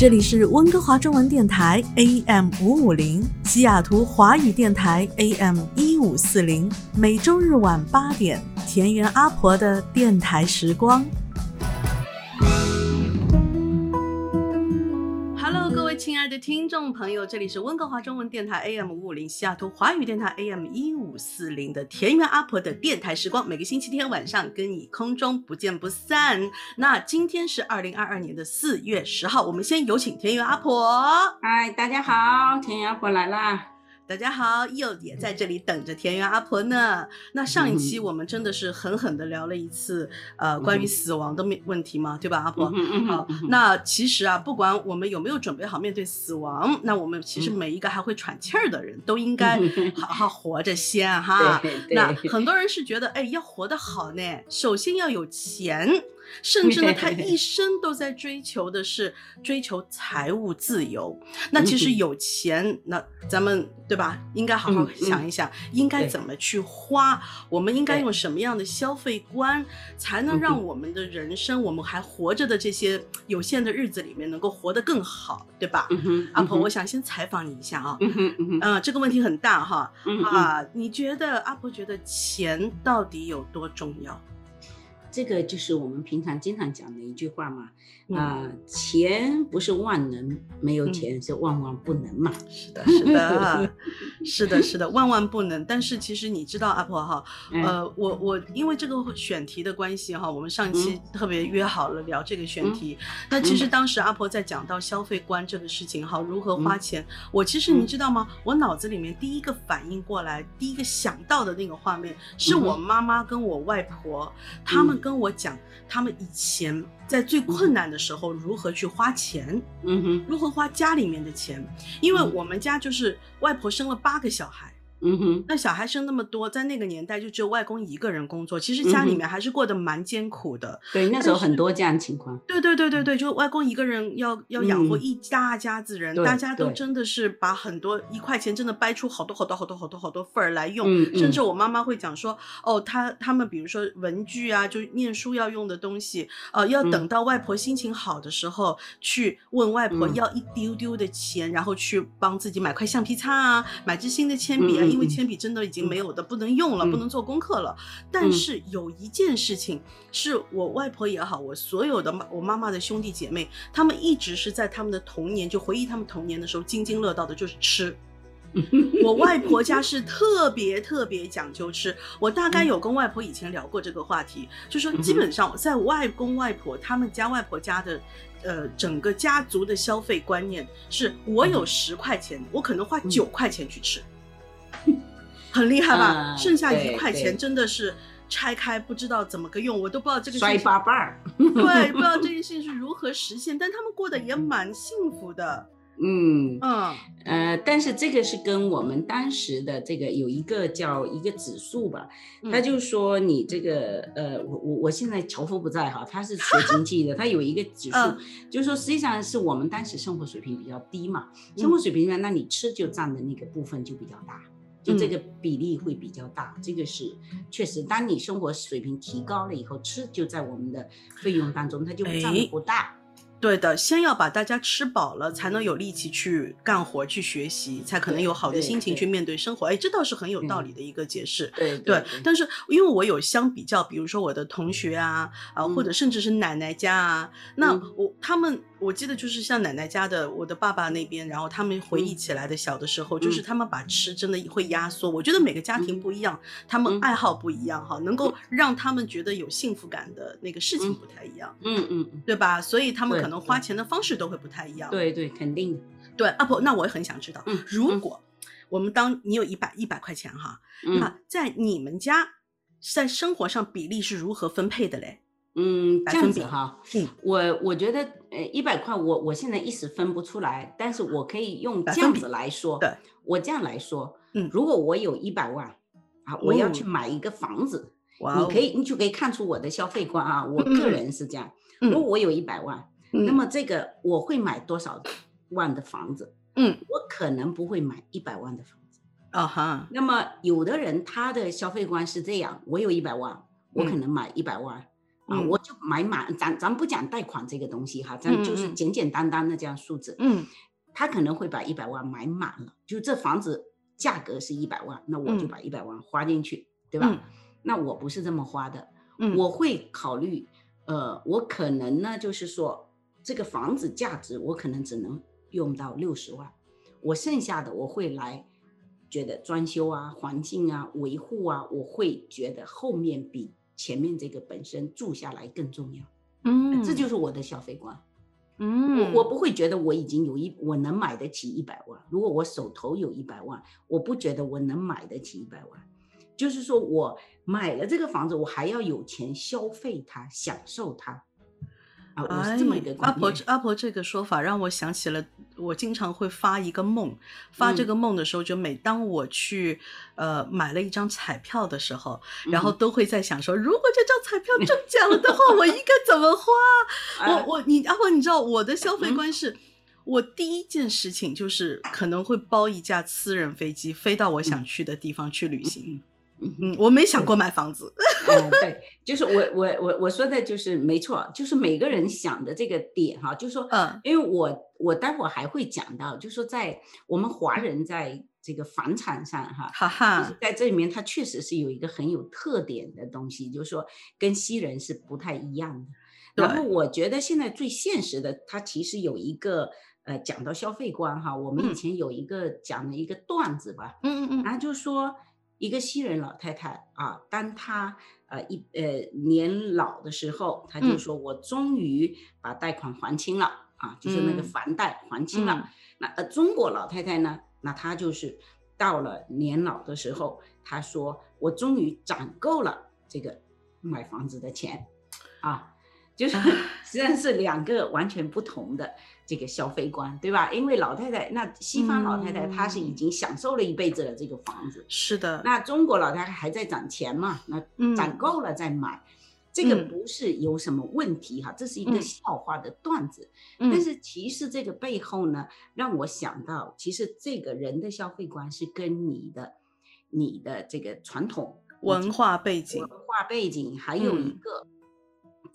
这里是温哥华中文电台 AM 五五零，西雅图华语电台 AM 一五四零，每周日晚八点，田园阿婆的电台时光。爱的听众朋友，这里是温哥华中文电台 AM 五五零，西雅图华语电台 AM 一五四零的田园阿婆的电台时光，每个星期天晚上跟你空中不见不散。那今天是二零二二年的四月十号，我们先有请田园阿婆。嗨，大家好，田园阿婆来啦。大家好，又也在这里等着田园阿婆呢。那上一期我们真的是狠狠的聊了一次，呃，关于死亡的问问题嘛，对吧，阿婆？好，那其实啊，不管我们有没有准备好面对死亡，那我们其实每一个还会喘气儿的人都应该 好好活着先哈。那很多人是觉得，哎，要活得好呢，首先要有钱。甚至呢，他一生都在追求的是追求财务自由。那其实有钱，那咱们对吧？应该好好想一想，应该怎么去花？我们应该用什么样的消费观，才能让我们的人生，我们还活着的这些有限的日子里面，能够活得更好，对吧？阿婆，我想先采访你一下啊。嗯，这个问题很大哈。啊，你觉得阿婆觉得钱到底有多重要？这个就是我们平常经常讲的一句话嘛，啊，钱不是万能，没有钱是万万不能嘛。是的，是的，是的，是的，万万不能。但是其实你知道，阿婆哈，呃，我我因为这个选题的关系哈，我们上期特别约好了聊这个选题。那其实当时阿婆在讲到消费观这个事情哈，如何花钱，我其实你知道吗？我脑子里面第一个反应过来，第一个想到的那个画面，是我妈妈跟我外婆他们。跟我讲，他们以前在最困难的时候如何去花钱，嗯哼，如何花家里面的钱，因为我们家就是外婆生了八个小孩。嗯哼，那小孩生那么多，在那个年代就只有外公一个人工作，其实家里面还是过得蛮艰苦的。对，那时候很多这样情况。对对对对对，就外公一个人要要养活一大家子人，大家都真的是把很多一块钱真的掰出好多好多好多好多好多份儿来用。甚至我妈妈会讲说，哦，他他们比如说文具啊，就念书要用的东西，呃，要等到外婆心情好的时候去问外婆要一丢丢的钱，然后去帮自己买块橡皮擦啊，买支新的铅笔啊。因为铅笔真的已经没有的，不能用了，不能做功课了。但是有一件事情，是我外婆也好，我所有的我妈妈的兄弟姐妹，他们一直是在他们的童年就回忆他们童年的时候津津乐道的，就是吃。我外婆家是特别特别讲究吃。我大概有跟外婆以前聊过这个话题，就说基本上在外公外婆他们家外婆家的，呃，整个家族的消费观念是，我有十块钱，我可能花九块钱去吃。很厉害吧？剩下一块钱真的是拆开不知道怎么个用，我都不知道这个摔八瓣儿。对，不知道这件事情是如何实现，但他们过得也蛮幸福的。嗯嗯呃，但是这个是跟我们当时的这个有一个叫一个指数吧，他就说你这个呃，我我我现在樵夫不在哈，他是学经济的，他有一个指数，就是说实际上是我们当时生活水平比较低嘛，生活水平呢，那你吃就占的那个部分就比较大。就这个比例会比较大，这个是确实。当你生活水平提高了以后，吃就在我们的费用当中，它就占不大。对的，先要把大家吃饱了，才能有力气去干活、去学习，才可能有好的心情去面对生活。哎，这倒是很有道理的一个解释。对对，但是因为我有相比较，比如说我的同学啊，啊，或者甚至是奶奶家啊，那我他们。我记得就是像奶奶家的，我的爸爸那边，然后他们回忆起来的小的时候，就是他们把吃真的会压缩。我觉得每个家庭不一样，他们爱好不一样，哈，能够让他们觉得有幸福感的那个事情不太一样，嗯嗯，对吧？所以他们可能花钱的方式都会不太一样。对对，肯定的。对啊不，那我也很想知道，如果我们当你有一百一百块钱哈，那在你们家在生活上比例是如何分配的嘞？嗯，这样子哈，嗯，我我觉得呃一百块我我现在一时分不出来，但是我可以用这样子来说，对，我这样来说，嗯，如果我有一百万啊，我要去买一个房子，你可以你就可以看出我的消费观啊，我个人是这样，嗯如果我有一百万，那么这个我会买多少万的房子？嗯，我可能不会买一百万的房子，啊哈。那么有的人他的消费观是这样，我有一百万，我可能买一百万。啊，我就买满，咱咱不讲贷款这个东西哈，咱就是简简单单的这样数字。嗯，他可能会把一百万买满了，就这房子价格是一百万，那我就把一百万花进去，对吧？那我不是这么花的，我会考虑，呃，我可能呢就是说这个房子价值我可能只能用到六十万，我剩下的我会来觉得装修啊、环境啊、维护啊，我会觉得后面比。前面这个本身住下来更重要，嗯，这就是我的消费观，嗯，我我不会觉得我已经有一我能买得起一百万，如果我手头有一百万，我不觉得我能买得起一百万，就是说我买了这个房子，我还要有钱消费它，享受它。哎，阿婆，阿婆这个说法让我想起了，我经常会发一个梦，发这个梦的时候，就每当我去呃买了一张彩票的时候，然后都会在想说，如果这张彩票中奖了的话，我应该怎么花？我我你阿婆，你知道我的消费观是，我第一件事情就是可能会包一架私人飞机飞到我想去的地方去旅行。嗯，我没想过买房子。嗯，对，就是我我我我说的就是没错，就是每个人想的这个点哈，就是说，嗯，因为我我待会儿还会讲到，就是说在我们华人在这个房产上哈，哈哈，在这里面它确实是有一个很有特点的东西，就是说跟西人是不太一样的。然后我觉得现在最现实的，它其实有一个呃讲到消费观哈，我们以前有一个讲的一个段子吧，嗯嗯嗯，然后就说。一个西人老太太啊，当她呃一呃年老的时候，她就说：“我终于把贷款还清了啊，就是那个房贷还清了。”那呃中国老太太呢，那她就是到了年老的时候，她说：“我终于攒够了这个买房子的钱啊。”就是实际上是两个完全不同的这个消费观，对吧？因为老太太，那西方老太太她是已经享受了一辈子的这个房子，是的。那中国老太太还在攒钱嘛？那攒够了再买，这个不是有什么问题哈，这是一个笑话的段子。但是其实这个背后呢，让我想到，其实这个人的消费观是跟你的、你的这个传统文化背景、文化背景还有一个。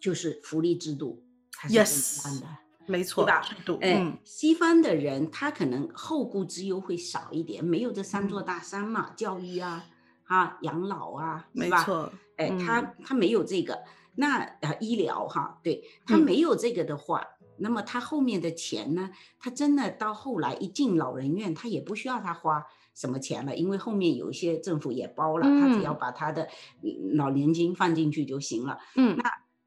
就是福利制度，yes，没错，对吧？制度，嗯，西方的人他可能后顾之忧会少一点，没有这三座大山嘛，教育啊，啊，养老啊，没错，哎，他他没有这个，那啊，医疗哈，对他没有这个的话，那么他后面的钱呢？他真的到后来一进老人院，他也不需要他花什么钱了，因为后面有一些政府也包了，他只要把他的老年金放进去就行了，嗯，那。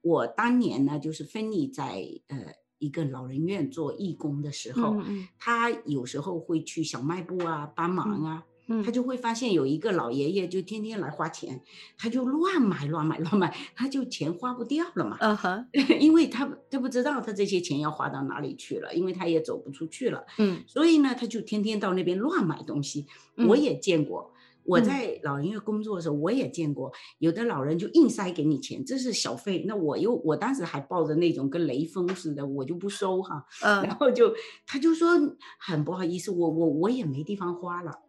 我当年呢，就是芬妮在呃一个老人院做义工的时候，他有时候会去小卖部啊帮忙啊，他就会发现有一个老爷爷就天天来花钱，他就乱买乱买乱买，他就钱花不掉了嘛，嗯哼，因为他他不知道他这些钱要花到哪里去了，因为他也走不出去了，嗯，所以呢，他就天天到那边乱买东西，我也见过。我在老人院工作的时候，我也见过有的老人就硬塞给你钱，这是小费。那我又我当时还抱着那种跟雷锋似的，我就不收哈。嗯，然后就他就说很不好意思，我我我也没地方花了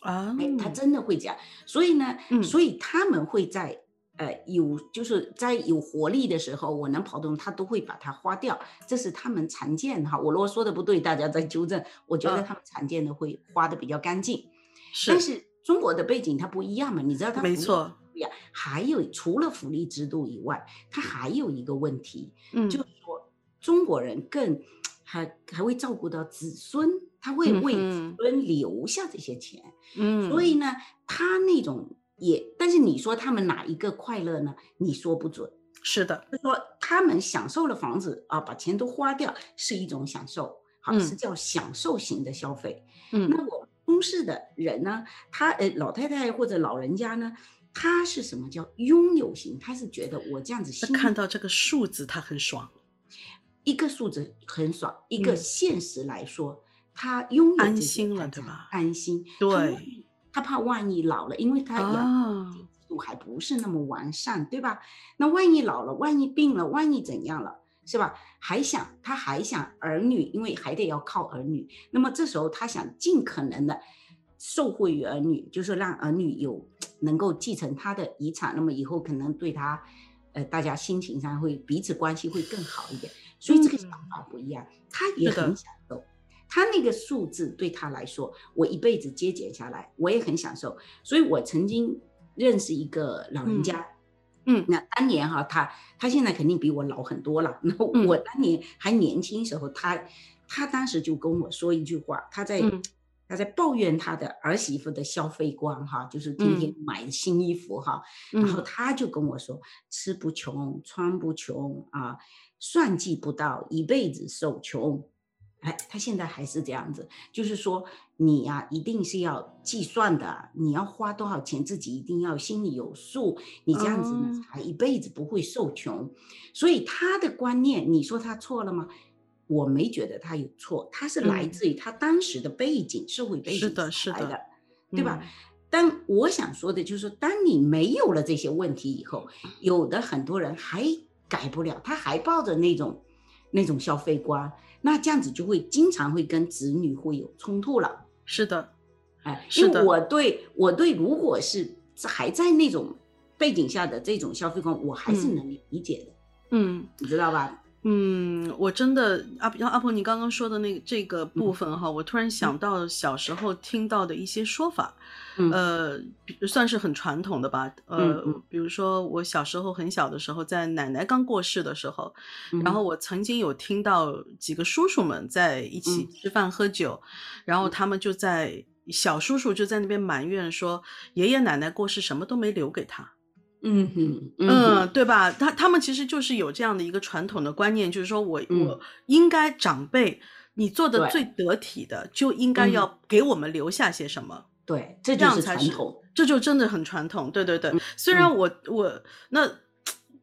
啊。哎，他真的会讲。所以呢，所以他们会在呃有就是在有活力的时候，我能跑动，他都会把它花掉。这是他们常见哈。我如果说的不对，大家再纠正。我觉得他们常见的会花的比较干净，是，但是。中国的背景它不一样嘛？你知道它没错不一样。还有除了福利制度以外，它还有一个问题，嗯，就是说中国人更 还还会照顾到子孙，他会为子孙留下这些钱，嗯，所以呢，他那种也，但是你说他们哪一个快乐呢？你说不准。是的，就说他们享受了房子啊，把钱都花掉是一种享受，好是叫享受型的消费。嗯，那我。中式的人呢，他呃老太太或者老人家呢，他是什么叫拥有型？他是觉得我这样子，看到这个数字他很爽，一个数字很爽，一个现实来说，他拥有安心了，对吧？安心，对，他怕万一老了，因为他养制度还不是那么完善，对吧？那万一老了，万一病了，万一怎样了，是吧？还想他还想儿女，因为还得要靠儿女，那么这时候他想尽可能的。受惠于儿女，就是让儿女有能够继承他的遗产，那么以后可能对他，呃，大家心情上会彼此关系会更好一点。所以这个想法不一样，他也很享受。他那个数字对他来说，我一辈子节俭下来，我也很享受。所以我曾经认识一个老人家，嗯，那当年哈，他他现在肯定比我老很多了。那我当年还年轻时候，他他当时就跟我说一句话，他在。他在抱怨他的儿媳妇的消费观，哈，就是天天买新衣服，哈，然后他就跟我说，吃不穷，穿不穷啊，算计不到，一辈子受穷。哎，他现在还是这样子，就是说你呀，一定是要计算的，你要花多少钱，自己一定要心里有数，你这样子呢，才一辈子不会受穷。所以他的观念，你说他错了吗？我没觉得他有错，他是来自于他当时的背景、社会背景是的，是的，对吧？但我想说的就是，当你没有了这些问题以后，有的很多人还改不了，他还抱着那种那种消费观，那这样子就会经常会跟子女会有冲突了。是的，哎，因为我对我对，如果是还在那种背景下的这种消费观，我还是能理解的。嗯，你知道吧？嗯，我真的阿阿婆，你刚刚说的那个这个部分哈，我突然想到小时候听到的一些说法，呃，算是很传统的吧。呃，比如说我小时候很小的时候，在奶奶刚过世的时候，然后我曾经有听到几个叔叔们在一起吃饭喝酒，然后他们就在小叔叔就在那边埋怨说，爷爷奶奶过世什么都没留给他。嗯哼，嗯，对吧？他他们其实就是有这样的一个传统的观念，就是说我我应该长辈，你做的最得体的，就应该要给我们留下些什么。对，这样才是传统，这就真的很传统。对对对，虽然我我那。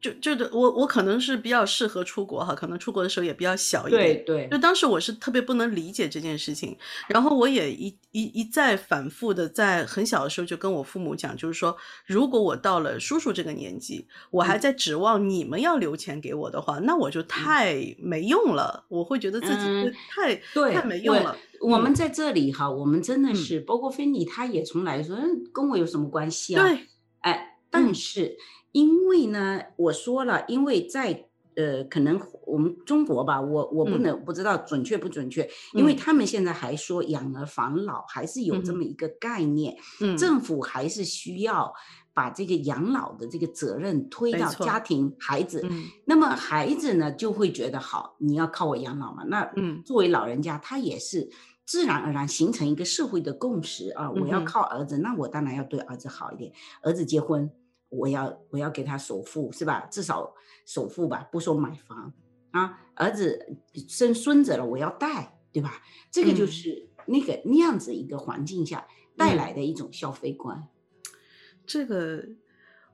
就就的我我可能是比较适合出国哈，可能出国的时候也比较小一点。对对。就当时我是特别不能理解这件事情，然后我也一一一再反复的在很小的时候就跟我父母讲，就是说，如果我到了叔叔这个年纪，我还在指望你们要留钱给我的话，那我就太没用了，我会觉得自己太太没用了。我们在这里哈，我们真的是，包括菲尼他也从来说，跟我有什么关系啊？对，哎，但是。因为呢，我说了，因为在呃，可能我们中国吧，我我不能不知道准确不准确，因为他们现在还说养儿防老，还是有这么一个概念，政府还是需要把这个养老的这个责任推到家庭孩子，那么孩子呢就会觉得好，你要靠我养老嘛，那作为老人家，他也是自然而然形成一个社会的共识啊，我要靠儿子，那我当然要对儿子好一点，儿子结婚。我要我要给他首付是吧？至少首付吧，不说买房啊。儿子生孙子了，我要带，对吧？这个就是那个那样子一个环境下带来的一种消费观。这个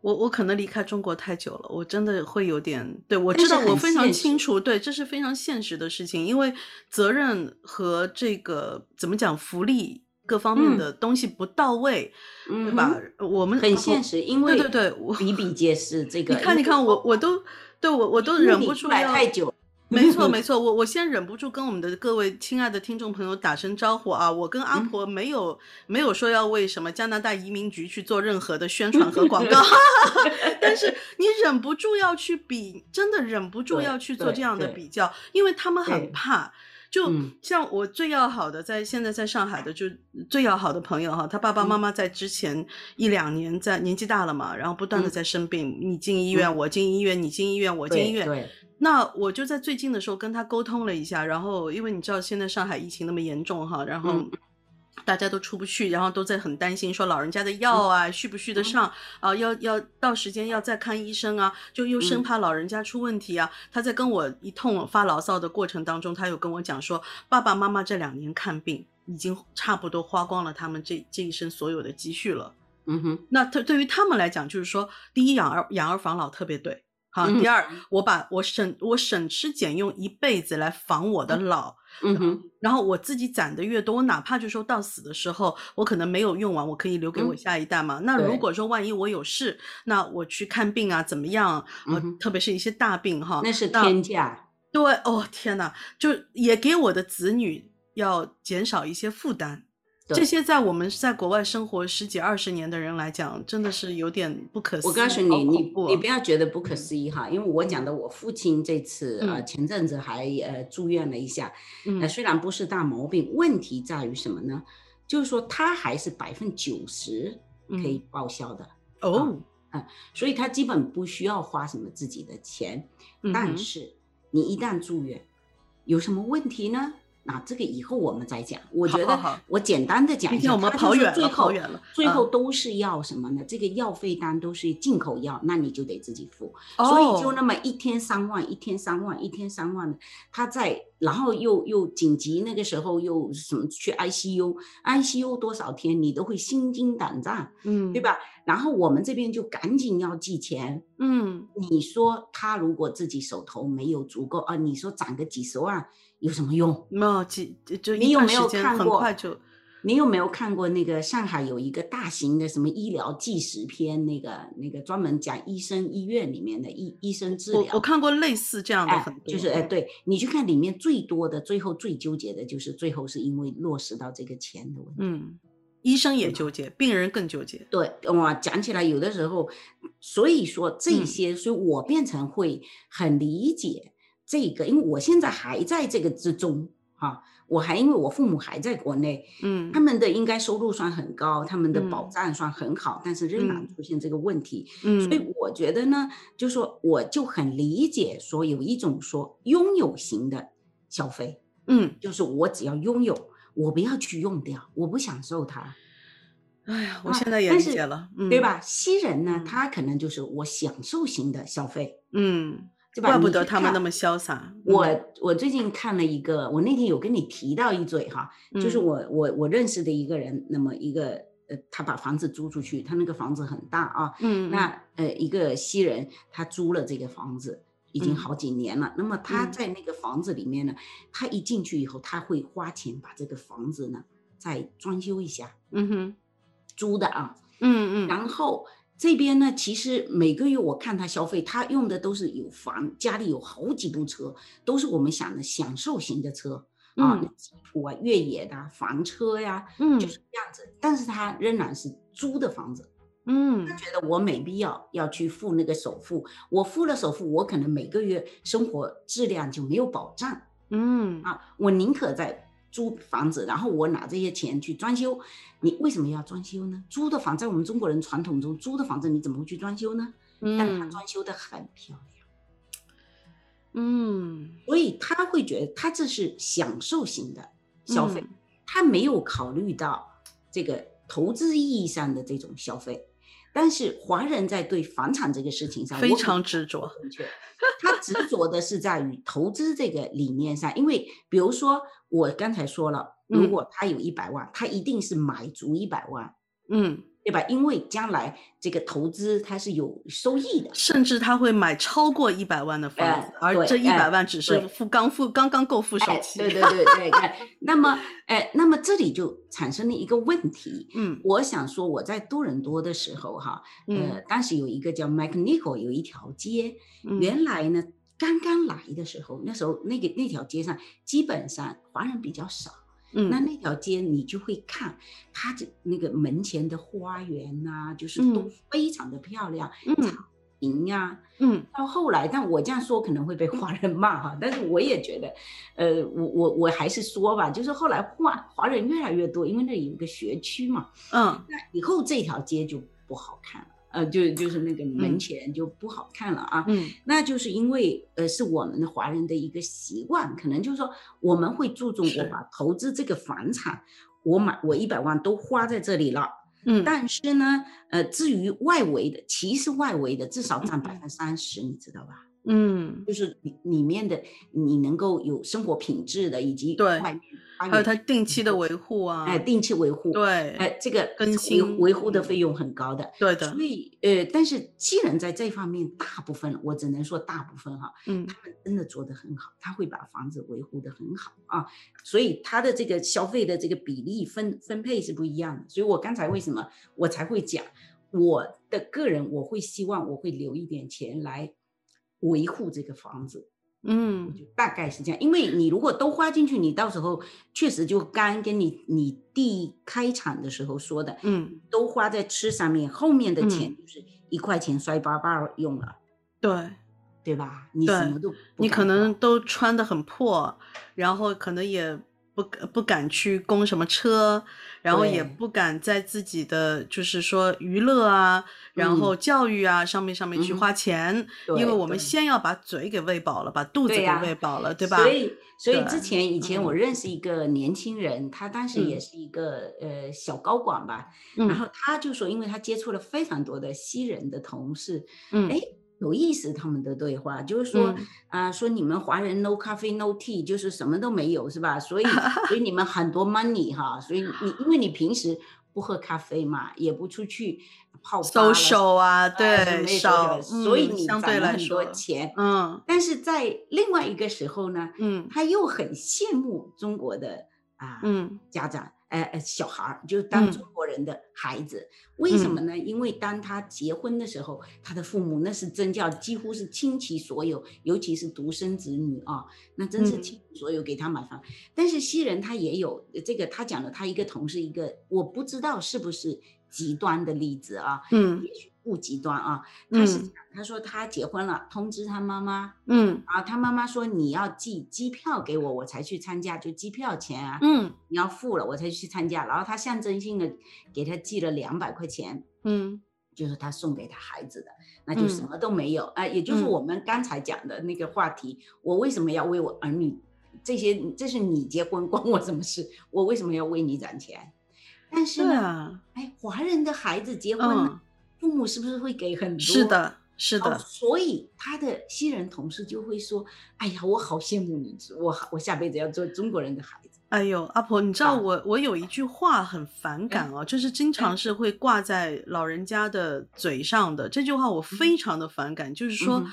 我我可能离开中国太久了，我真的会有点对我知道我非常清楚，对，这是非常现实的事情，因为责任和这个怎么讲福利。各方面的东西不到位，对吧？我们很现实，因为对对对，比比皆是。这个你看，你看，我我都对我我都忍不住要太久。没错 没错，我我先忍不住跟我们的各位亲爱的听众朋友打声招呼啊！我跟阿婆没有没有说要为什么加拿大移民局去做任何的宣传和广告，但是你忍不住要去比，真的忍不住要去做这样的比较，因为他们很怕。就像我最要好的，在现在在上海的，就最要好的朋友哈，他爸爸妈妈在之前一两年在年纪大了嘛，然后不断的在生病，你进医院，我进医院，你进医院，我进医院。那我就在最近的时候跟他沟通了一下，然后因为你知道现在上海疫情那么严重哈，然后。大家都出不去，然后都在很担心，说老人家的药啊续不续得上啊？要要到时间要再看医生啊，就又生怕老人家出问题啊。他在跟我一通发牢骚的过程当中，他有跟我讲说，爸爸妈妈这两年看病已经差不多花光了他们这这一生所有的积蓄了。嗯哼，那他对于他们来讲，就是说，第一养儿养儿防老特别对，好，第二我把我省我省吃俭用一辈子来防我的老，嗯哼，然后我自己攒的越多，我哪怕就说到死的时候，我可能没有用完，我可以留给我下一代嘛。那如果说万一我有事，那我去看病啊，怎么样？呃，特别是一些大病哈，那是天价。对，哦天哪，就也给我的子女要减少一些负担。这些在我们在国外生活十几二十年的人来讲，真的是有点不可思议。我告诉你，你你不要觉得不可思议哈，因为我讲的我父亲这次呃前阵子还呃住院了一下，那虽然不是大毛病，问题在于什么呢？就是说他还是百分之九十可以报销的哦，嗯，所以他基本不需要花什么自己的钱。但是你一旦住院，有什么问题呢？那这个以后我们再讲。我觉得我简单的讲一下，我们跑远了，跑远了。最后都是要什么呢？这个药费单都是进口药，那你就得自己付。所以就那么一天三万，一天三万，一天三万的，他在。然后又又紧急那个时候又什么去 ICU，ICU 多少天你都会心惊胆战，嗯，对吧？然后我们这边就赶紧要寄钱，嗯，你说他如果自己手头没有足够啊，你说攒个几十万有什么用？没有几就你有没有看过？很快就。你有没有看过那个上海有一个大型的什么医疗纪实片？那个那个专门讲医生医院里面的医医生治疗。我看过类似这样的很多。就是哎，对你去看里面最多的，最后最纠结的就是最后是因为落实到这个钱的问题。嗯，医生也纠结，病人更纠结。对，哇，讲起来有的时候，所以说这些，所以我变成会很理解这个，因为我现在还在这个之中哈。我还因为我父母还在国内，嗯，他们的应该收入算很高，他们的保障算很好，但是仍然出现这个问题，嗯，所以我觉得呢，就说我就很理解说有一种说拥有型的消费，嗯，就是我只要拥有，我不要去用掉，我不享受它。哎呀，我现在也理解了，对吧？西人呢，他可能就是我享受型的消费，嗯。怪不得他们那么潇洒。我我最近看了一个，我那天有跟你提到一嘴哈，就是我我我认识的一个人，那么一个呃，他把房子租出去，他那个房子很大啊，嗯，那呃一个西人他租了这个房子已经好几年了，那么他在那个房子里面呢，他一进去以后，他会花钱把这个房子呢再装修一下，嗯哼，租的啊，嗯嗯，然后。这边呢，其实每个月我看他消费，他用的都是有房，家里有好几部车，都是我们想的享受型的车啊，吉普啊、越野的房车呀，嗯，就是这样子。但是他仍然是租的房子，嗯，他觉得我没必要要去付那个首付，我付了首付，我可能每个月生活质量就没有保障，嗯啊，我宁可在。租房子，然后我拿这些钱去装修，你为什么要装修呢？租的房在我们中国人传统中，租的房子你怎么会去装修呢？嗯，但他装修的很漂亮，嗯，所以他会觉得他这是享受型的消费，他没有考虑到这个投资意义上的这种消费。但是华人在对房产这个事情上非常执着，他执着的是在于投资这个理念上，因为比如说我刚才说了，如果他有一百万，他一定是买足一百万，嗯。对吧？因为将来这个投资它是有收益的，甚至他会买超过一百万的房子，而这一百万只是付刚付刚刚够付首期。对 对对对对。那么，哎，那么这里就产生了一个问题。嗯，我想说我在多伦多的时候，哈，呃，当时有一个叫 McNichol 有一条街，原来呢刚刚来的时候，那时候那个那条街上基本上华人比较少。那那条街你就会看，它这那个门前的花园呐，就是都非常的漂亮，草坪呀，嗯，到后来，但我这样说可能会被华人骂哈，但是我也觉得，呃，我我我还是说吧，就是后来华华人越来越多，因为那里有一个学区嘛，嗯，那以后这条街就不好看了。呃，就就是那个门前就不好看了啊，嗯，那就是因为呃是我们的华人的一个习惯，可能就是说我们会注重我把投资这个房产，我买我一百万都花在这里了，嗯，但是呢，呃，至于外围的，其实外围的至少占百分之三十，你知道吧？嗯，就是里里面的你能够有生活品质的，以及对。外面还有它定期的维护啊，哎，定期维护，对，哎，这个更新维护的费用很高的，对的。所以，呃，但是既然在这方面，大部分我只能说大部分哈，嗯，他们真的做得很好，他会把房子维护得很好啊，所以他的这个消费的这个比例分分配是不一样的。所以我刚才为什么我才会讲，我的个人我会希望我会留一点钱来维护这个房子。嗯，大概是这样，因为你如果都花进去，你到时候确实就刚跟你你第开场的时候说的，嗯，都花在吃上面，后面的钱就是一块钱摔巴巴用了，对，对吧？你什么都，你可能都穿的很破，然后可能也。不不敢去供什么车，然后也不敢在自己的就是说娱乐啊，然后教育啊上面上面去花钱，因为我们先要把嘴给喂饱了，把肚子给喂饱了，对吧？所以？所以之前以前我认识一个年轻人，他当时也是一个呃小高管吧，然后他就说，因为他接触了非常多的西人的同事，嗯，哎。有意思，他们的对话就是说啊，说你们华人 no coffee no tea，就是什么都没有，是吧？所以所以你们很多 money 哈，所以你因为你平时不喝咖啡嘛，也不出去泡收手啊，对，少，所以你攒了很多钱。嗯，但是在另外一个时候呢，嗯，他又很羡慕中国的啊，嗯，家长。呃呃，小孩儿就当中国人的孩子，为什么呢？因为当他结婚的时候，他的父母那是真叫几乎是倾其所有，尤其是独生子女啊，那真是倾其所有给他买房。但是西人他也有这个，他讲了他一个同事一个，我不知道是不是极端的例子啊，嗯，也许。不极端啊，他是他说他结婚了，通知他妈妈，嗯，啊，他妈妈说你要寄机票给我，我才去参加，就机票钱啊，嗯，你要付了我才去参加，然后他象征性的给他寄了两百块钱，嗯，就是他送给他孩子的，那就什么都没有。啊，也就是我们刚才讲的那个话题，我为什么要为我儿女这些？这是你结婚关我什么事？我为什么要为你攒钱？但是呢，哎，华人的孩子结婚。父母是不是会给很多？是的，是的。所以他的西人同事就会说：“哎呀，我好羡慕你，我我下辈子要做中国人的孩子。”哎呦，阿婆，你知道我我有一句话很反感哦，就是经常是会挂在老人家的嘴上的这句话，我非常的反感，就是说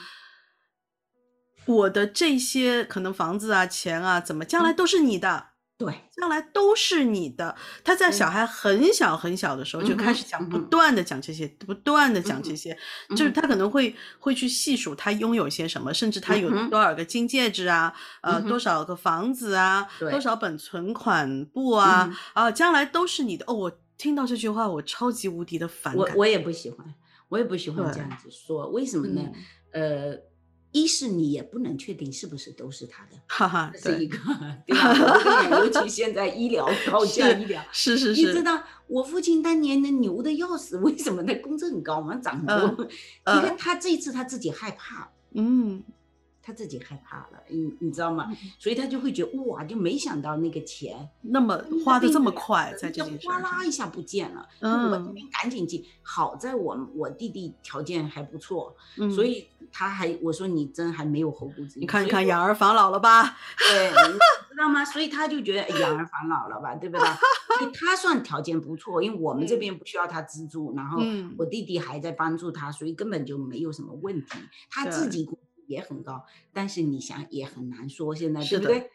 我的这些可能房子啊、钱啊，怎么将来都是你的。对，将来都是你的。他在小孩很小很小的时候就开始讲，不断的讲这些，不断的讲这些，就是他可能会会去细数他拥有些什么，甚至他有多少个金戒指啊，呃，多少个房子啊，多少本存款簿啊，啊，将来都是你的。哦，我听到这句话，我超级无敌的反感。我我也不喜欢，我也不喜欢这样子说。为什么呢？呃。一是你也不能确定是不是都是他的，哈哈，这是一个，对吧？尤其现在医疗高价医疗，是是是，你知道我父亲当年那牛的要死，为什么他工资很高嘛，涨很多？你看他这次他自己害怕，嗯。他自己害怕了，你你知道吗？所以他就会觉得哇，就没想到那个钱那么花的这么快，在这件事哗啦一下不见了。嗯，我这边赶紧进。好在我我弟弟条件还不错，所以他还我说你真还没有后顾之忧。你看看养儿防老了吧？对，你知道吗？所以他就觉得养儿防老了吧，对不对？他算条件不错，因为我们这边不需要他资助，然后我弟弟还在帮助他，所以根本就没有什么问题。他自己。也很高，但是你想也很难说，现在对不对？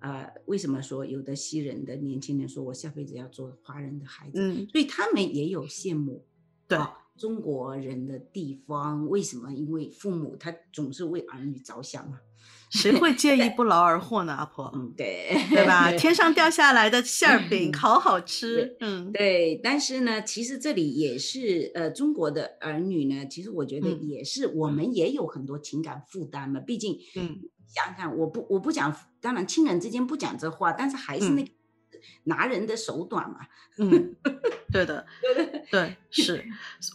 呃，为什么说有的西人的年轻人说我下辈子要做华人的孩子？嗯，所以他们也有羡慕，对中国人的地方，为什么？因为父母他总是为儿女着想嘛。谁会介意不劳而获呢？阿婆，嗯，对，对吧？天上掉下来的馅儿饼，好好吃，嗯，对。但是呢，其实这里也是，呃，中国的儿女呢，其实我觉得也是，我们也有很多情感负担嘛。毕竟，嗯，想想，我不，我不讲，当然亲人之间不讲这话，但是还是那个拿人的手短嘛。嗯，对的，对是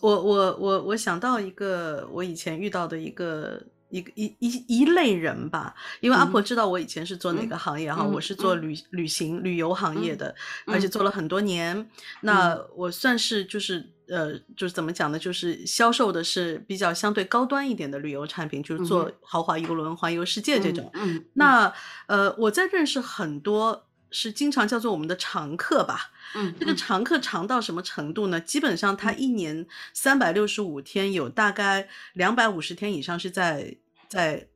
我我我我想到一个我以前遇到的一个。一个一一一类人吧，因为阿婆知道我以前是做哪个行业哈，我是做旅旅行旅游行业的，而且做了很多年。那我算是就是呃，就是怎么讲呢？就是销售的是比较相对高端一点的旅游产品，就是做豪华游轮环游世界这种。那呃，我在认识很多是经常叫做我们的常客吧。嗯，这个常客长到什么程度呢？基本上他一年三百六十五天，有大概两百五十天以上是在在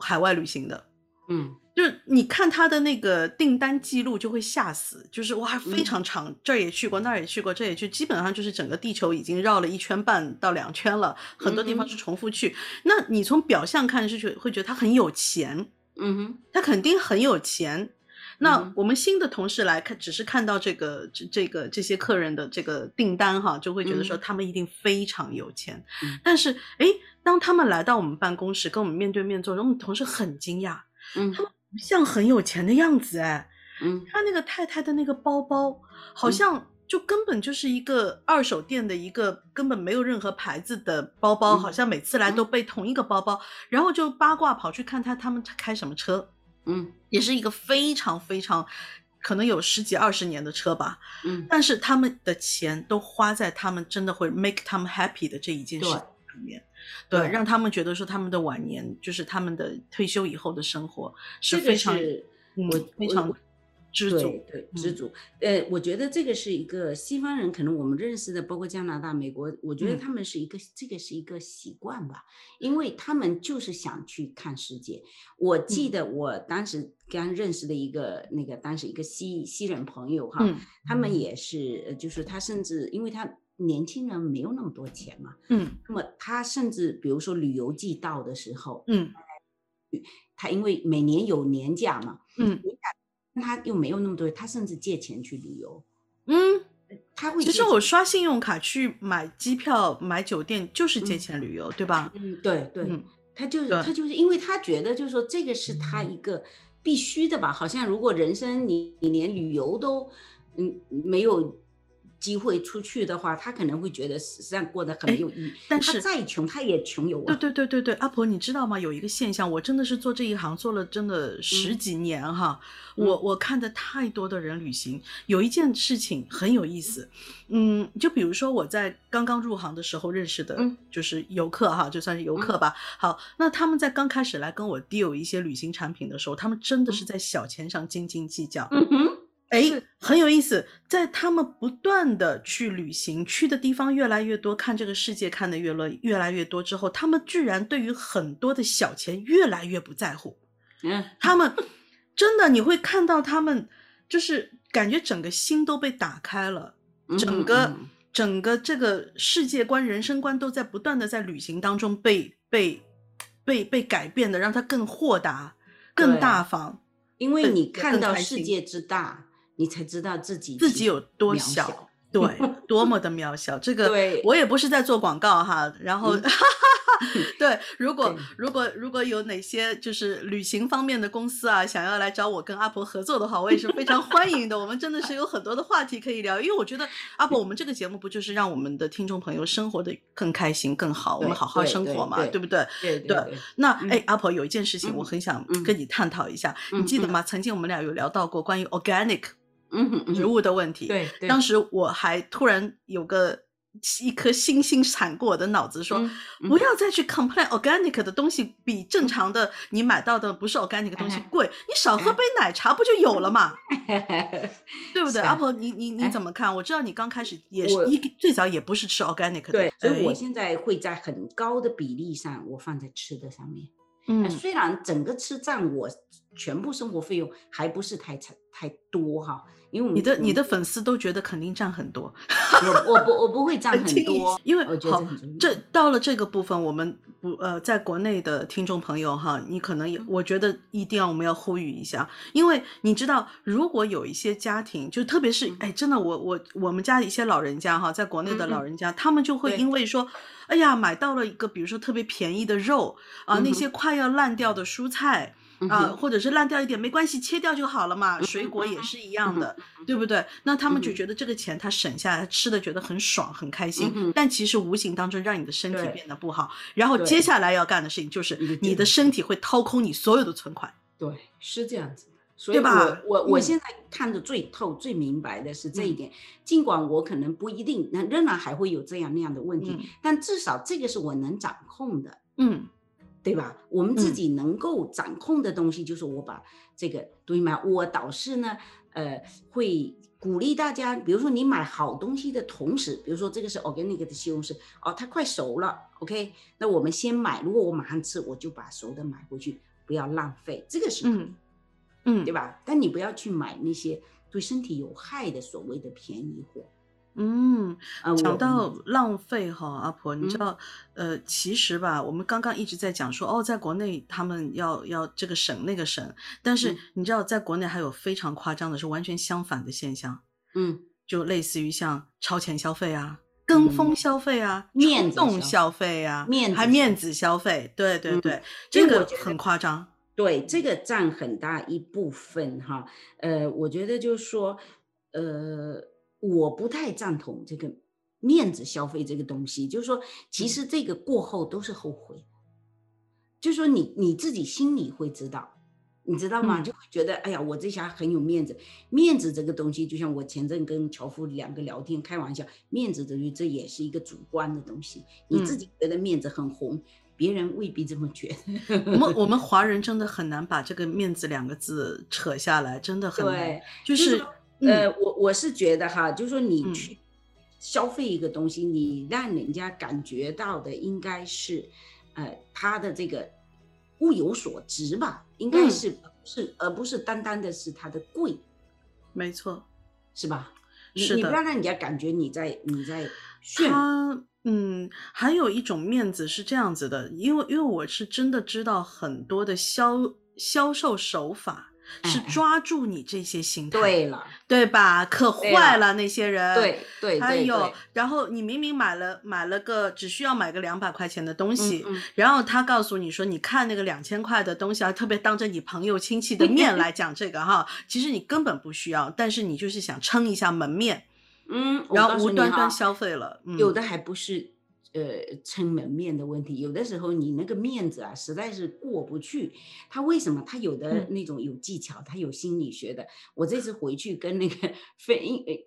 海外旅行的。嗯。就是你看他的那个订单记录就会吓死，就是哇非常长，这儿也去过，那儿也去过，这也去，基本上就是整个地球已经绕了一圈半到两圈了，很多地方是重复去。那你从表象看是觉会觉得他很有钱，嗯哼，他肯定很有钱。那我们新的同事来看，只是看到这个这这个这些客人的这个订单哈，就会觉得说他们一定非常有钱。但是哎，当他们来到我们办公室跟我们面对面坐，我们同事很惊讶，嗯，他们不。像很有钱的样子哎，嗯，他那个太太的那个包包，好像就根本就是一个二手店的一个根本没有任何牌子的包包，好像每次来都背同一个包包，然后就八卦跑去看他他们开什么车，嗯，也是一个非常非常可能有十几二十年的车吧，嗯，但是他们的钱都花在他们真的会 make 他们 happy 的这一件事上面。对，让他们觉得说他们的晚年就是他们的退休以后的生活是非常，我非常知足，对知足。呃，我觉得这个是一个西方人，可能我们认识的，包括加拿大、美国，我觉得他们是一个这个是一个习惯吧，因为他们就是想去看世界。我记得我当时刚认识的一个那个当时一个西西人朋友哈，他们也是，就是他甚至因为他。年轻人没有那么多钱嘛，嗯，那么他甚至比如说旅游季到的时候，嗯，他因为每年有年假嘛，嗯，他又没有那么多，他甚至借钱去旅游，嗯，他会。其实我刷信用卡去买机票、买酒店就是借钱旅游，对吧？嗯，对对，他就是他就是因为他觉得就是说这个是他一个必须的吧，好像如果人生你你连旅游都嗯没有。机会出去的话，他可能会觉得实际上过得很没有意义。但是他再穷，他也穷游啊。对对对对对，阿婆，你知道吗？有一个现象，我真的是做这一行做了真的十几年哈。我我看的太多的人旅行，有一件事情很有意思。嗯，就比如说我在刚刚入行的时候认识的，就是游客哈，就算是游客吧。好，那他们在刚开始来跟我 deal 一些旅行产品的时候，他们真的是在小钱上斤斤计较。嗯哼。哎，很有意思，在他们不断的去旅行，去的地方越来越多，看这个世界看的越来越来越多之后，他们居然对于很多的小钱越来越不在乎。嗯，他们真的你会看到他们，就是感觉整个心都被打开了，整个整个这个世界观、人生观都在不断的在旅行当中被被被被改变的，让他更豁达、更大方，因为你看到世界之大。你才知道自己自己有多小，对，多么的渺小。这个我也不是在做广告哈。然后，对，如果如果如果有哪些就是旅行方面的公司啊，想要来找我跟阿婆合作的话，我也是非常欢迎的。我们真的是有很多的话题可以聊，因为我觉得阿婆，我们这个节目不就是让我们的听众朋友生活的更开心、更好，我们好好生活嘛，对不对？对对。那哎，阿婆有一件事情我很想跟你探讨一下，你记得吗？曾经我们俩有聊到过关于 organic。嗯，植物的问题。对，当时我还突然有个一颗星星闪过我的脑子，说不要再去 complain organic 的东西比正常的你买到的不是 organic 的东西贵，你少喝杯奶茶不就有了嘛？对不对？阿婆，你你你怎么看？我知道你刚开始也是一最早也不是吃 organic 的，对，所以我现在会在很高的比例上，我放在吃的上面。嗯，虽然整个吃占我全部生活费用还不是太太多哈。因为你的你的粉丝都觉得肯定占很多，我我不我不会占 很多，因为好这到了这个部分，我们不呃在国内的听众朋友哈，你可能也我觉得一定要我们要呼吁一下，因为你知道，如果有一些家庭，就特别是哎真的我我我们家一些老人家哈，在国内的老人家，他们就会因为说，哎呀买到了一个比如说特别便宜的肉啊，那些快要烂掉的蔬菜。啊，或者是烂掉一点没关系，切掉就好了嘛。水果也是一样的，对不对？那他们就觉得这个钱他省下来吃的觉得很爽很开心，但其实无形当中让你的身体变得不好。然后接下来要干的事情就是你的身体会掏空你所有的存款。对，是这样子，对吧？我我现在看的最透、最明白的是这一点。尽管我可能不一定，那仍然还会有这样那样的问题，但至少这个是我能掌控的。嗯。对吧？我们自己能够掌控的东西，就是我把这个东西买。我倒是呢，呃会鼓励大家，比如说你买好东西的同时，比如说这个是 organic 的西红柿，哦，它快熟了，OK，那我们先买，如果我马上吃，我就把熟的买回去，不要浪费，这个是嗯嗯，对吧？但你不要去买那些对身体有害的所谓的便宜货。嗯，讲到浪费哈，阿婆，你知道，呃，其实吧，我们刚刚一直在讲说，哦，在国内他们要要这个省那个省，但是你知道，在国内还有非常夸张的是完全相反的现象，嗯，就类似于像超前消费啊、跟。风消费啊、面动消费啊、面还面子消费，对对对，这个很夸张，对，这个占很大一部分哈，呃，我觉得就是说，呃。我不太赞同这个面子消费这个东西，就是说，其实这个过后都是后悔，就是说你你自己心里会知道，你知道吗？就会觉得，哎呀，我这下很有面子。面子这个东西，就像我前阵跟樵夫两个聊天开玩笑，面子等于这也是一个主观的东西，你自己觉得面子很红，别人未必这么觉得。我们我们华人真的很难把这个面子两个字扯下来，真的很难，就是。呃，我我是觉得哈，就是说你去消费一个东西，你让人家感觉到的应该是，呃，他的这个物有所值吧，应该是是，而不是单单的是它的贵，没错，是吧？是你不要让人家感觉你在你在炫。他嗯，还有一种面子是这样子的，因为因为我是真的知道很多的销销售手法。是抓住你这些心态，对了，对吧？可坏了那些人，对对，还有，然后你明明买了买了个只需要买个两百块钱的东西，然后他告诉你说，你看那个两千块的东西啊，特别当着你朋友亲戚的面来 讲这个哈，其实你根本不需要，但是你就是想撑一下门面，嗯，然后无端端消费了，有的还不是。呃，撑门面的问题，有的时候你那个面子啊，实在是过不去。他为什么？他有的那种有技巧，他有心理学的。我这次回去跟那个芬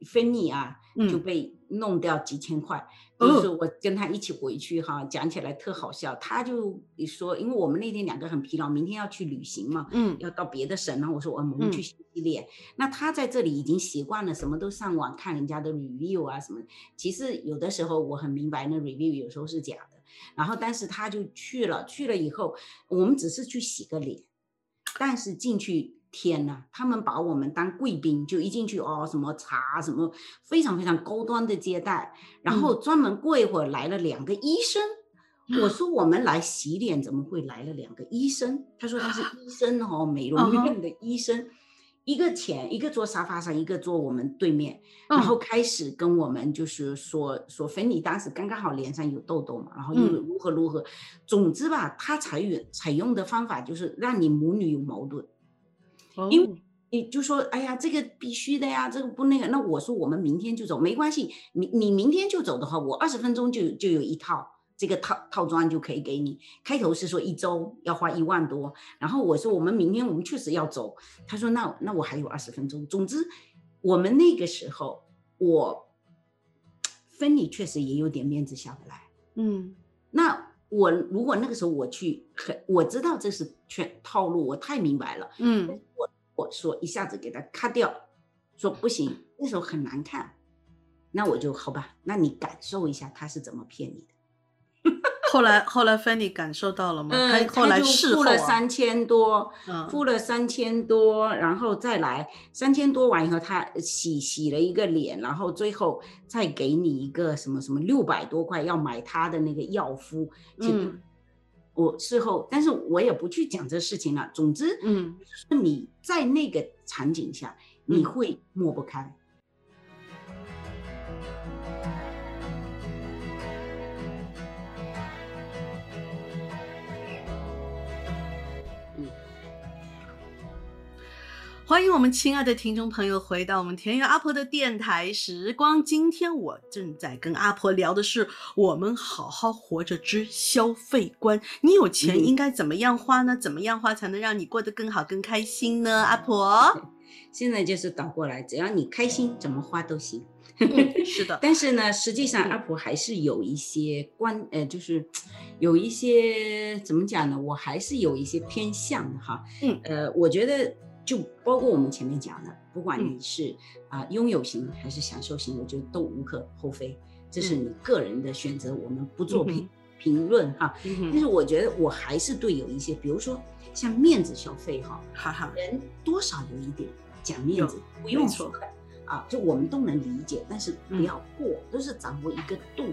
芬妮啊，就被弄掉几千块。就是我跟他一起回去哈，讲起来特好笑。他就说，因为我们那天两个很疲劳，明天要去旅行嘛，嗯，要到别的省。然后我说，我们去洗脸。那他在这里已经习惯了，什么都上网看人家的 review 啊什么。其实有的时候我很明白，那 review 有时候是假的。然后，但是他就去了，去了以后，我们只是去洗个脸，但是进去。天呐，他们把我们当贵宾，就一进去哦，什么茶什么，非常非常高端的接待。然后专门过一会儿来了两个医生，我说我们来洗脸，怎么会来了两个医生？他说他是 医生哦，美容院的医生。一个前一个坐沙发上，一个坐我们对面，然后开始跟我们就是说说芬妮当时刚刚好脸上有痘痘嘛，然后又如何如何，总之吧，他采用采用的方法就是让你母女有矛盾。因为你就说，哎呀，这个必须的呀，这个不那个。那我说我们明天就走，没关系。你你明天就走的话，我二十分钟就就有一套这个套套装就可以给你。开头是说一周要花一万多，然后我说我们明天我们确实要走。他说那那我还有二十分钟。总之，我们那个时候我 分你确实也有点面子下不来。嗯，那我如果那个时候我去，很我知道这是全套路，我太明白了。嗯。我说一下子给他咔掉，说不行，那时候很难看，那我就好吧，那你感受一下他是怎么骗你的。后来后来芬妮感受到了吗？他后来付了三千多，付了三千多，然后再来三千多完以后，他洗洗了一个脸，然后最后再给你一个什么什么六百多块要买他的那个药敷。嗯。我事后，但是我也不去讲这事情了。总之，嗯，你在那个场景下，你会抹不开。欢迎我们亲爱的听众朋友回到我们田园阿婆的电台时光。今天我正在跟阿婆聊的是我们好好活着之消费观。你有钱应该怎么样花呢？怎么样花才能让你过得更好、更开心呢？阿婆，现在就是倒过来，只要你开心，怎么花都行。是的，但是呢，实际上阿婆还是有一些观，呃，就是有一些怎么讲呢？我还是有一些偏向的哈。嗯，呃，我觉得。就包括我们前面讲的，不管你是啊拥有型还是享受型，我觉得都无可厚非，这是你个人的选择，我们不做评评论哈。但是我觉得我还是对有一些，比如说像面子消费哈，哈哈，人多少有一点讲面子，不用说啊，就我们都能理解，但是不要过，都是掌握一个度。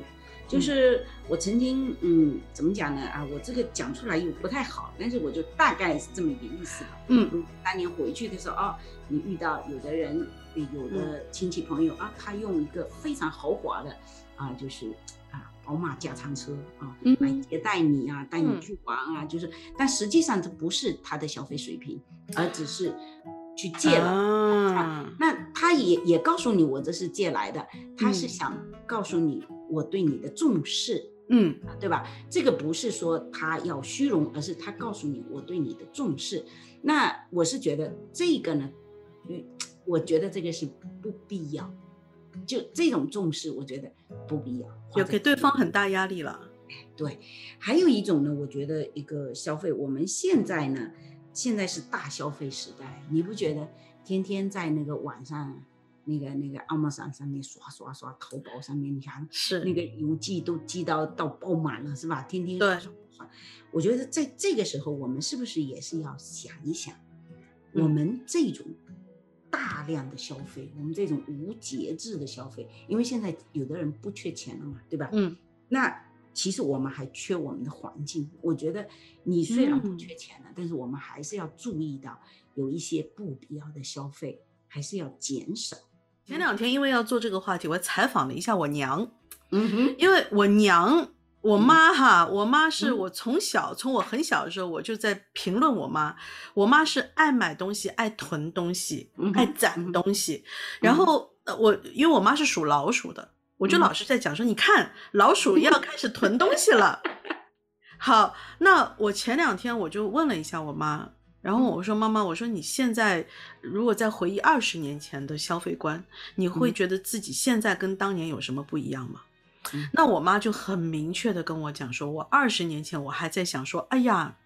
就是我曾经，嗯，怎么讲呢？啊，我这个讲出来又不太好，但是我就大概是这么一个意思吧。嗯，当年回去的时候哦，你遇到有的人，有的亲戚朋友啊，他用一个非常豪华的，啊，就是啊，宝马加长车啊，来接待你啊，带你去玩啊，就是，但实际上这不是他的消费水平，而只是去借了。那他也也告诉你，我这是借来的，他是想告诉你。我对你的重视，嗯，对吧？这个不是说他要虚荣，而是他告诉你我对你的重视。那我是觉得这个呢，嗯，我觉得这个是不必要。就这种重视，我觉得不必要，就给对方很大压力了。对，还有一种呢，我觉得一个消费，我们现在呢，现在是大消费时代，你不觉得天天在那个网上？那个那个阿玛山上面刷刷刷，淘宝上面你看是那个邮寄都寄到到爆满了，是吧？天天刷刷刷。我觉得在这个时候，我们是不是也是要想一想，我们这种大量的消费，我们这种无节制的消费，因为现在有的人不缺钱了嘛，对吧？嗯。那其实我们还缺我们的环境。我觉得你虽然不缺钱了，但是我们还是要注意到有一些不必要的消费，还是要减少。前两天因为要做这个话题，我采访了一下我娘，嗯哼，因为我娘，我妈哈，我妈是我从小从我很小的时候我就在评论我妈，我妈是爱买东西、爱囤东西、爱攒东西，然后我因为我妈是属老鼠的，我就老是在讲说，你看老鼠要开始囤东西了。好，那我前两天我就问了一下我妈。然后我说：“妈妈，我说你现在如果再回忆二十年前的消费观，你会觉得自己现在跟当年有什么不一样吗？”那我妈就很明确的跟我讲说：“我二十年前我还在想说，哎呀，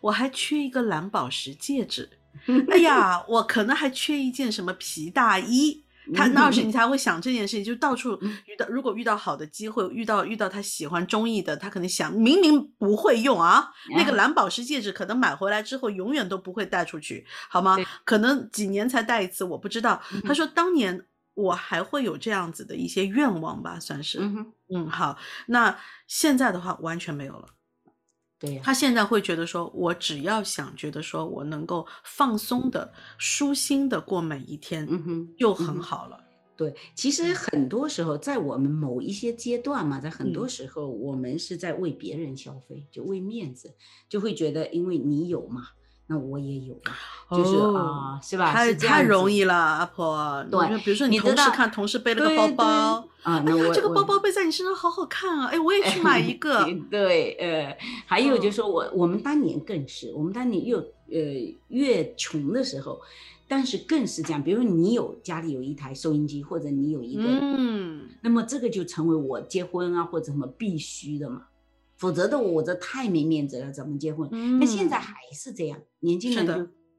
我还缺一个蓝宝石戒指，哎呀，我可能还缺一件什么皮大衣。”他那时你才会想这件事情，就到处遇到，如果遇到好的机会，遇到遇到他喜欢中意的，他可能想明明不会用啊，那个蓝宝石戒指可能买回来之后永远都不会戴出去，好吗？可能几年才戴一次，我不知道。他说当年我还会有这样子的一些愿望吧，算是。嗯，好，那现在的话完全没有了。他现在会觉得说，我只要想觉得说我能够放松的、舒心的过每一天，嗯哼，就很好了。对，其实很多时候在我们某一些阶段嘛，在很多时候我们是在为别人消费，就为面子，就会觉得因为你有嘛。那我也有吧，就是啊，是吧？太太容易了，阿婆。对，比如说你同事看同事背了个包包，啊，哎呀，这个包包背在你身上好好看啊！哎，我也 去买一个。对，呃，还有就是说我我们当年更是，我们当年又呃越穷的时候，但是更是这样。比如你有家里有一台收音机，或者你有一个，嗯，那么这个就成为我结婚啊或者什么必须的嘛。否则的我这太没面子了，怎么结婚？那现在还是这样，年轻人就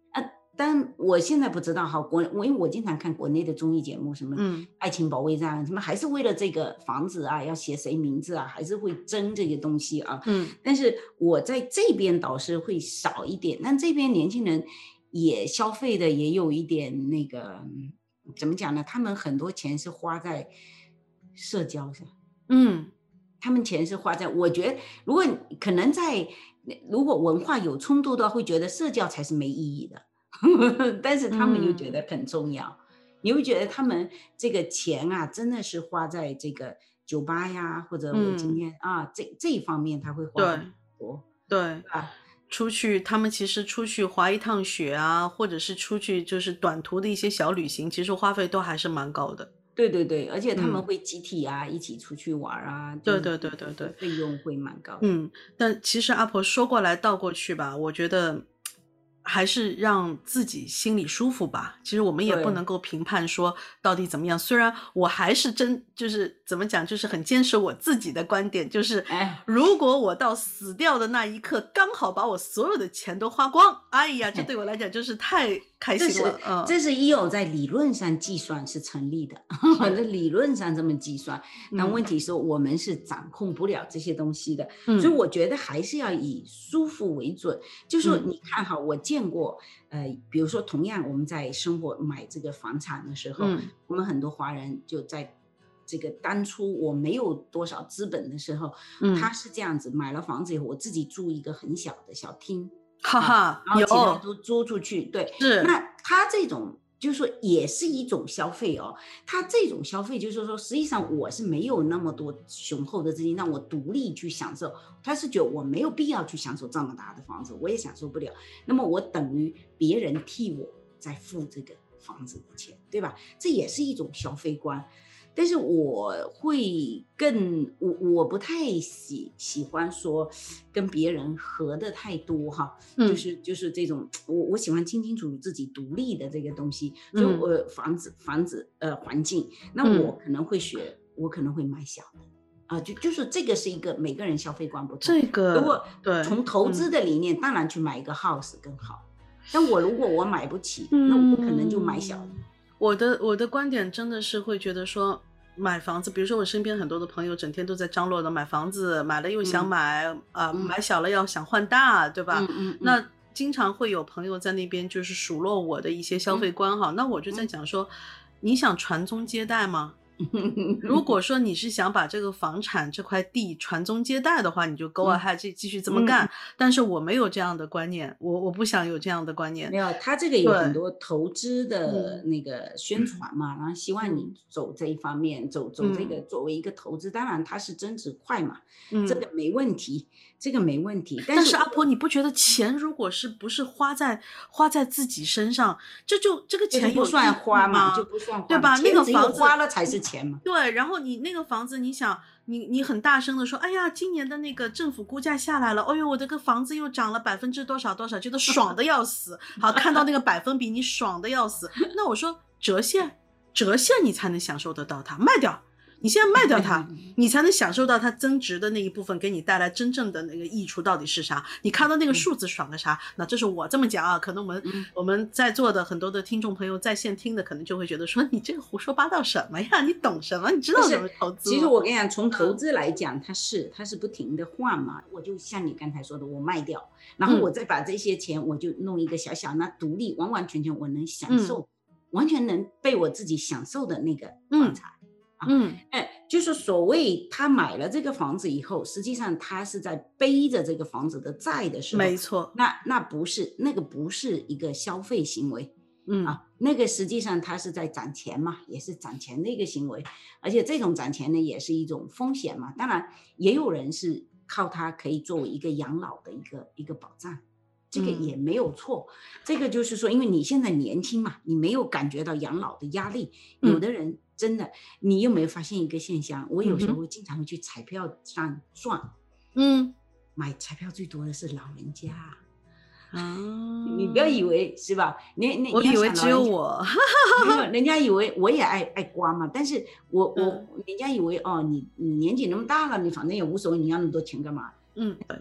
啊，但我现在不知道哈，国我因为我经常看国内的综艺节目，什么爱情保卫战，什么还是为了这个房子啊，要写谁名字啊，还是会争这些东西啊。嗯，但是我在这边倒是会少一点，但这边年轻人也消费的也有一点那个，怎么讲呢？他们很多钱是花在社交上。嗯。他们钱是花在，我觉得如果可能在，如果文化有冲突的话，会觉得社交才是没意义的，但是他们又觉得很重要。你会觉得他们这个钱啊，真的是花在这个酒吧呀，或者我今天啊这这一方面他会花很多。对啊，出去他们其实出去滑一趟雪啊，或者是出去就是短途的一些小旅行，其实花费都还是蛮高的。对对对，而且他们会集体啊，一起出去玩啊。对对对对对，费用会蛮高。嗯，但其实阿婆说过来倒过去吧，我觉得。还是让自己心里舒服吧。其实我们也不能够评判说到底怎么样。虽然我还是真就是怎么讲，就是很坚持我自己的观点，就是哎，如果我到死掉的那一刻刚好把我所有的钱都花光，哎呀，这对我来讲就是太开心了。嗯，这是一有在理论上计算是成立的，这理论上这么计算。但问题是我们是掌控不了这些东西的，所以我觉得还是要以舒服为准。就说你看哈，我见过，呃，比如说同样我们在生活买这个房产的时候，我们很多华人就在。这个当初我没有多少资本的时候，他是这样子买了房子以后，我自己住一个很小的小厅，哈哈，然后其他都租出去。对，是。那他这种就是说也是一种消费哦。他这种消费就是说，实际上我是没有那么多雄厚的资金让我独立去享受。他是觉得我没有必要去享受这么大的房子，我也享受不了。那么我等于别人替我在付这个房子的钱，对吧？这也是一种消费观。但是我会更我我不太喜喜欢说跟别人合的太多哈，就是就是这种我我喜欢清清楚楚自己独立的这个东西，所以我房子房子呃环境，那我可能会学，我可能会买小的啊，就就是这个是一个每个人消费观不同，这个如果对从投资的理念，当然去买一个 house 更好，但我如果我买不起，那我可能就买小的。我的我的观点真的是会觉得说买房子，比如说我身边很多的朋友整天都在张罗的买房子，买了又想买，啊，买小了要想换大，对吧？那经常会有朋友在那边就是数落我的一些消费观哈，那我就在讲说，你想传宗接代吗？如果说你是想把这个房产这块地传宗接代的话，你就 go ahead 继继续这么干。但是我没有这样的观念，我我不想有这样的观念。没有，他这个有很多投资的那个宣传嘛，然后希望你走这一方面，走走这个作为一个投资，当然它是增值快嘛，这个没问题，这个没问题。但是阿婆，你不觉得钱如果是不是花在花在自己身上，这就这个钱不算花嘛，就不算花，对吧？那个房子花了才是。钱嘛，对，然后你那个房子，你想，你你很大声的说，哎呀，今年的那个政府估价下来了，哎呦，我这个房子又涨了百分之多少多少，觉得爽的要死。好，看到那个百分比，你爽的要死。那我说折现，折现你才能享受得到它，卖掉。你现在卖掉它，你才能享受到它增值的那一部分，给你带来真正的那个益处到底是啥？你看到那个数字爽个啥？那这是我这么讲啊，可能我们我们在座的很多的听众朋友在线听的，可能就会觉得说你这个胡说八道什么呀？你懂什么？你知道什么投资？其实我跟你讲，从投资来讲，它是它是不停的换嘛。我就像你刚才说的，我卖掉，然后我再把这些钱，我就弄一个小小那独立，完完全全我能享受，完全能被我自己享受的那个房产。嗯，哎，就是所谓他买了这个房子以后，实际上他是在背着这个房子的债的时候，没错，那那不是那个不是一个消费行为，嗯。啊，那个实际上他是在攒钱嘛，也是攒钱的一个行为，而且这种攒钱呢也是一种风险嘛，当然也有人是靠它可以作为一个养老的一个一个保障。这个也没有错，这个就是说，因为你现在年轻嘛，你没有感觉到养老的压力。有的人真的，你有没有发现一个现象？我有时候经常会去彩票上算，嗯，买彩票最多的是老人家。啊，你不要以为是吧？你你我以为只有我，没有，人家以为我也爱爱刮嘛。但是我我人家以为哦，你你年纪那么大了，你反正也无所谓，你要那么多钱干嘛？嗯，对。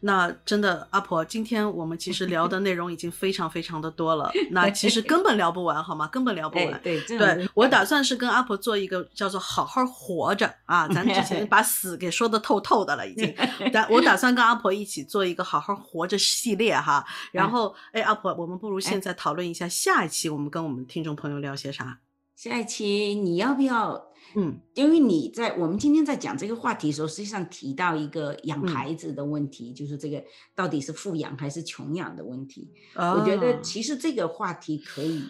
那真的，阿婆，今天我们其实聊的内容已经非常非常的多了，那其实根本聊不完，好吗？根本聊不完。对对，我打算是跟阿婆做一个叫做“好好活着”啊，咱之前 把死给说的透透的了，已经。打我打算跟阿婆一起做一个“好好活着”系列哈。然后，哎，阿婆，我们不如现在讨论一下下一期我们跟我们听众朋友聊些啥？下一期你要不要？嗯，因为你在我们今天在讲这个话题的时候，实际上提到一个养孩子的问题，就是这个到底是富养还是穷养的问题。我觉得其实这个话题可以，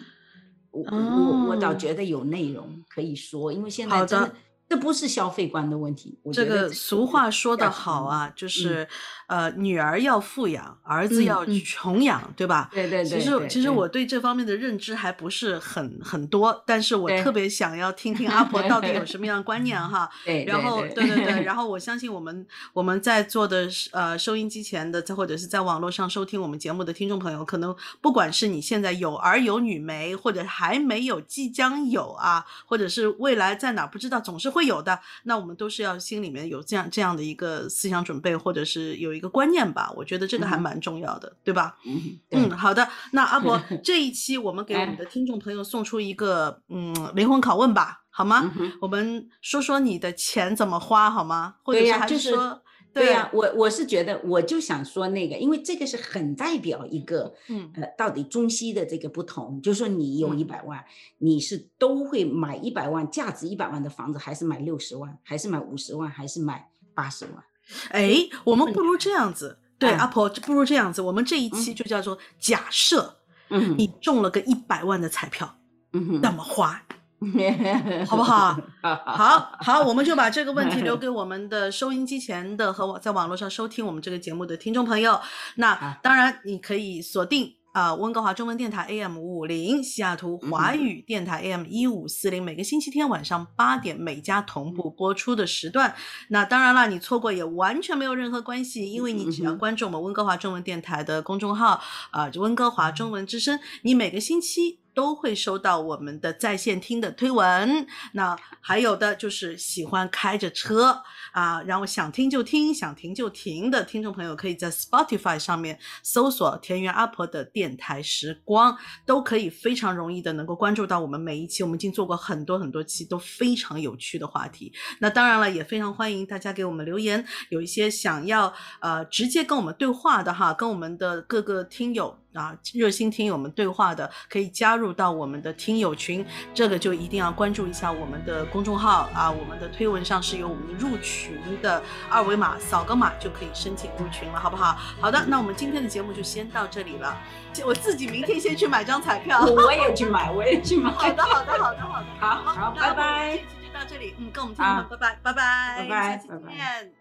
我我我倒觉得有内容可以说，因为现在真的。这不是消费观的问题。这个俗话说得好啊，就是，呃，女儿要富养，儿子要穷养，对吧？对对对。其实其实我对这方面的认知还不是很很多，但是我特别想要听听阿婆到底有什么样的观念 哈。对。然后对对对，然后我相信我们我们在座的呃收音机前的，或者是在网络上收听我们节目的听众朋友，可能不管是你现在有儿有女没，或者还没有即将有啊，或者是未来在哪不知道，总是会。会有的。那我们都是要心里面有这样这样的一个思想准备，或者是有一个观念吧。我觉得这个还蛮重要的，对吧？嗯嗯，好的。那阿伯这一期我们给我们的听众朋友送出一个嗯灵魂拷问吧，好吗？我们说说你的钱怎么花好吗？或者是还是说？对呀，我我是觉得，我就想说那个，因为这个是很代表一个，嗯，呃，到底中西的这个不同，就是说你有一百万，你是都会买一百万价值一百万的房子，还是买六十万，还是买五十万，还是买八十万？哎，我们不如这样子，对，阿婆不如这样子，我们这一期就叫做假设，嗯，你中了个一百万的彩票，嗯哼，怎么花？好不好？好好，我们就把这个问题留给我们的收音机前的和我在网络上收听我们这个节目的听众朋友。那当然，你可以锁定啊，温哥华中文电台 AM 五五零，西雅图华语电台 AM 一五四零，每个星期天晚上八点每家同步播出的时段。那当然了，你错过也完全没有任何关系，因为你只要关注我们温哥华中文电台的公众号啊，温哥华中文之声，你每个星期。都会收到我们的在线听的推文。那还有的就是喜欢开着车啊，然后想听就听，想停就停的听众朋友，可以在 Spotify 上面搜索田园阿婆的电台时光，都可以非常容易的能够关注到我们每一期。我们已经做过很多很多期都非常有趣的话题。那当然了，也非常欢迎大家给我们留言，有一些想要呃直接跟我们对话的哈，跟我们的各个听友。啊，热心听友们对话的可以加入到我们的听友群，这个就一定要关注一下我们的公众号啊，我们的推文上是有我们入群的二维码，扫个码就可以申请入群了，好不好？好的，那我们今天的节目就先到这里了，我自己明天先去买张彩票，我也去买，我也去买。好的，好的，好的，好的，好好，拜拜。这期就到这里，嗯，跟我们听众拜拜，拜拜，拜拜，下期见。